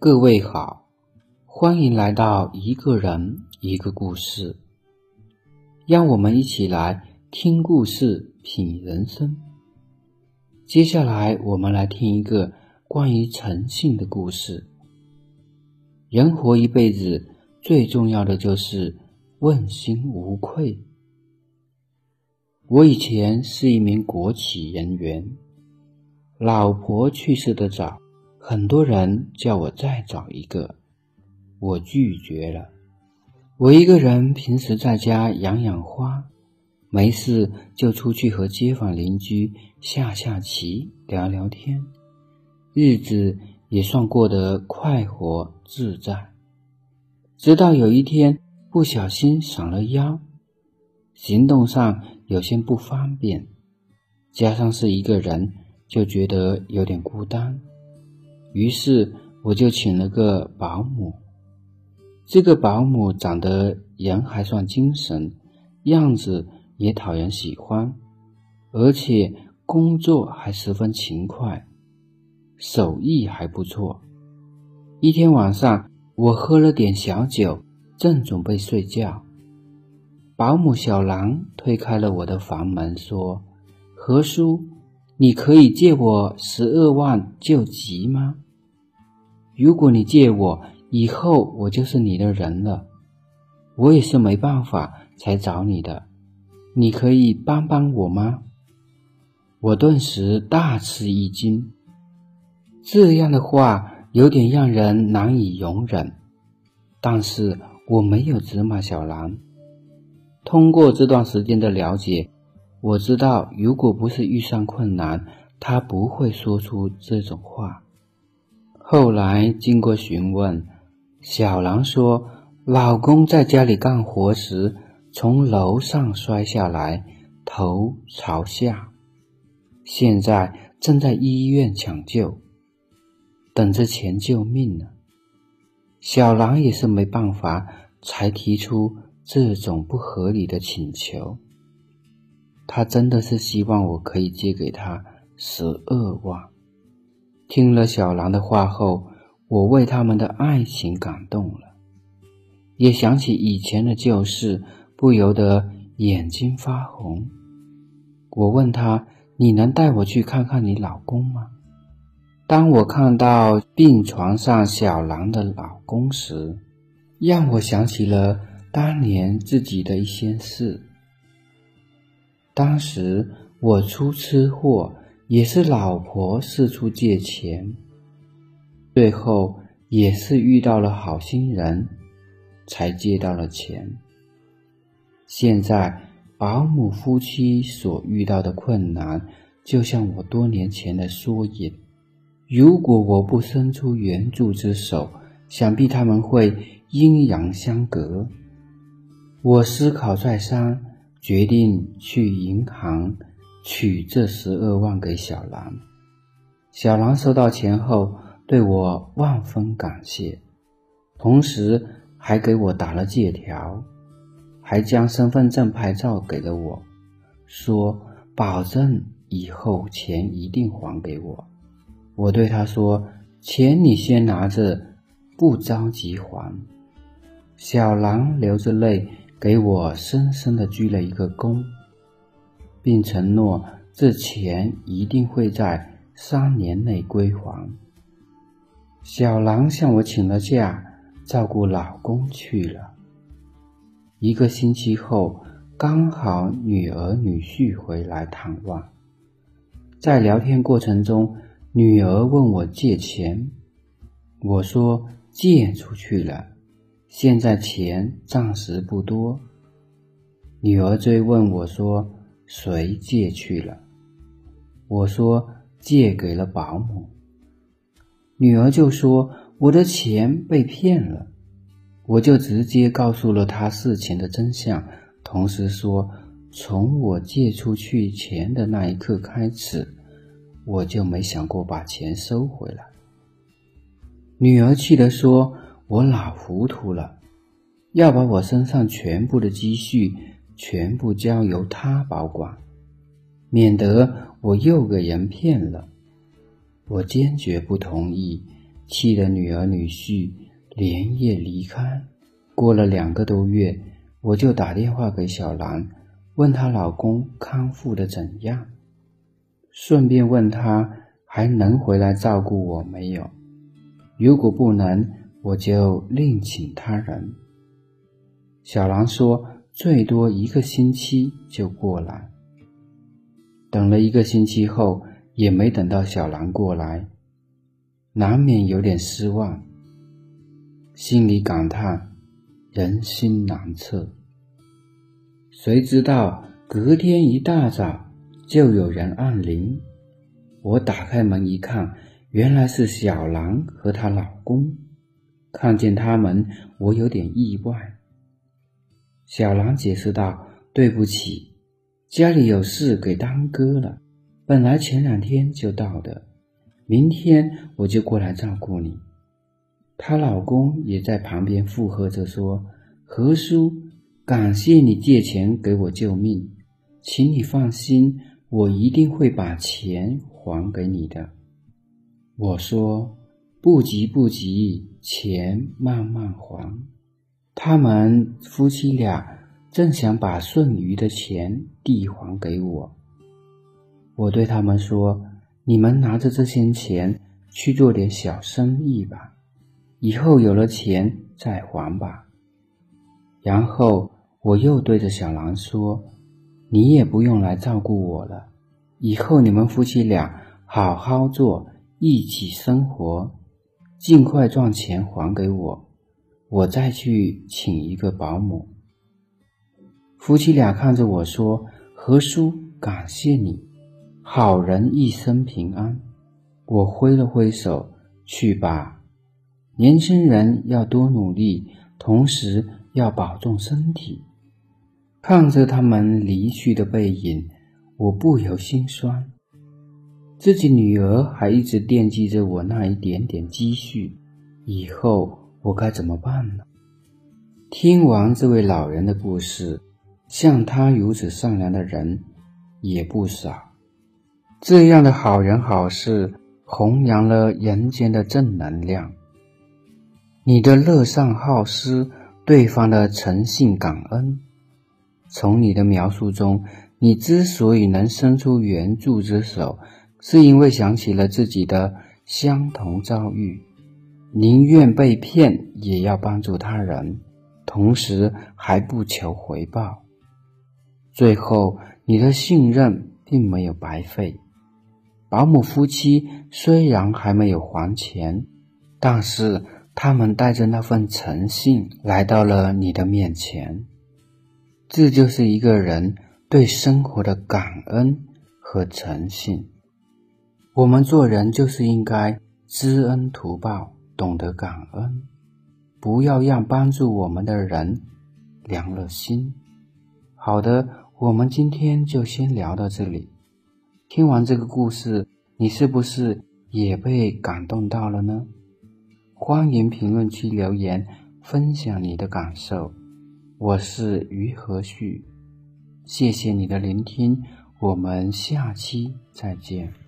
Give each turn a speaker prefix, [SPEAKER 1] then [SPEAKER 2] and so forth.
[SPEAKER 1] 各位好，欢迎来到一个人一个故事，让我们一起来听故事、品人生。接下来，我们来听一个关于诚信的故事。人活一辈子，最重要的就是问心无愧。我以前是一名国企人员，老婆去世的早。很多人叫我再找一个，我拒绝了。我一个人平时在家养养花，没事就出去和街坊邻居下下棋、聊聊天，日子也算过得快活自在。直到有一天不小心闪了腰，行动上有些不方便，加上是一个人，就觉得有点孤单。于是我就请了个保姆。这个保姆长得人还算精神，样子也讨人喜欢，而且工作还十分勤快，手艺还不错。一天晚上，我喝了点小酒，正准备睡觉，保姆小兰推开了我的房门，说：“何叔。”你可以借我十二万救急吗？如果你借我，以后我就是你的人了。我也是没办法才找你的，你可以帮帮我吗？我顿时大吃一惊，这样的话有点让人难以容忍。但是我没有责骂小兰。通过这段时间的了解。我知道，如果不是遇上困难，他不会说出这种话。后来经过询问，小兰说，老公在家里干活时从楼上摔下来，头朝下，现在正在医院抢救，等着钱救命呢。小兰也是没办法，才提出这种不合理的请求。他真的是希望我可以借给他十二万。听了小兰的话后，我为他们的爱情感动了，也想起以前的旧事，不由得眼睛发红。我问他：“你能带我去看看你老公吗？”当我看到病床上小兰的老公时，让我想起了当年自己的一些事。当时我出车祸，也是老婆四处借钱，最后也是遇到了好心人，才借到了钱。现在保姆夫妻所遇到的困难，就像我多年前的缩影。如果我不伸出援助之手，想必他们会阴阳相隔。我思考再三。决定去银行取这十二万给小兰。小兰收到钱后，对我万分感谢，同时还给我打了借条，还将身份证拍照给了我，说保证以后钱一定还给我。我对他说：“钱你先拿着，不着急还。”小兰流着泪。给我深深的鞠了一个躬，并承诺这钱一定会在三年内归还。小兰向我请了假，照顾老公去了。一个星期后，刚好女儿女婿回来探望，在聊天过程中，女儿问我借钱，我说借出去了。现在钱暂时不多。女儿追问我说：“谁借去了？”我说：“借给了保姆。”女儿就说：“我的钱被骗了。”我就直接告诉了她事情的真相，同时说：“从我借出去钱的那一刻开始，我就没想过把钱收回来。”女儿气得说。我老糊涂了，要把我身上全部的积蓄全部交由他保管，免得我又给人骗了。我坚决不同意，气得女儿女婿连夜离开。过了两个多月，我就打电话给小兰，问她老公康复的怎样，顺便问她还能回来照顾我没有。如果不能，我就另请他人。小兰说：“最多一个星期就过来。”等了一个星期后，也没等到小兰过来，难免有点失望，心里感叹人心难测。谁知道隔天一大早就有人按铃，我打开门一看，原来是小兰和她老公。看见他们，我有点意外。小兰解释道：“对不起，家里有事给耽搁了。本来前两天就到的，明天我就过来照顾你。”她老公也在旁边附和着说：“何叔，感谢你借钱给我救命，请你放心，我一定会把钱还给你的。”我说。不急不急，钱慢慢还。他们夫妻俩正想把剩余的钱递还给我，我对他们说：“你们拿着这些钱去做点小生意吧，以后有了钱再还吧。”然后我又对着小兰说：“你也不用来照顾我了，以后你们夫妻俩好好做，一起生活。”尽快赚钱还给我，我再去请一个保姆。夫妻俩看着我说：“何叔，感谢你，好人一生平安。”我挥了挥手：“去吧，年轻人要多努力，同时要保重身体。”看着他们离去的背影，我不由心酸。自己女儿还一直惦记着我那一点点积蓄，以后我该怎么办呢？听完这位老人的故事，像他如此善良的人也不少。这样的好人好事，弘扬了人间的正能量。你的乐善好施，对方的诚信感恩。从你的描述中，你之所以能伸出援助之手。是因为想起了自己的相同遭遇，宁愿被骗也要帮助他人，同时还不求回报。最后，你的信任并没有白费。保姆夫妻虽然还没有还钱，但是他们带着那份诚信来到了你的面前。这就是一个人对生活的感恩和诚信。我们做人就是应该知恩图报，懂得感恩，不要让帮助我们的人凉了心。好的，我们今天就先聊到这里。听完这个故事，你是不是也被感动到了呢？欢迎评论区留言分享你的感受。我是于和旭，谢谢你的聆听，我们下期再见。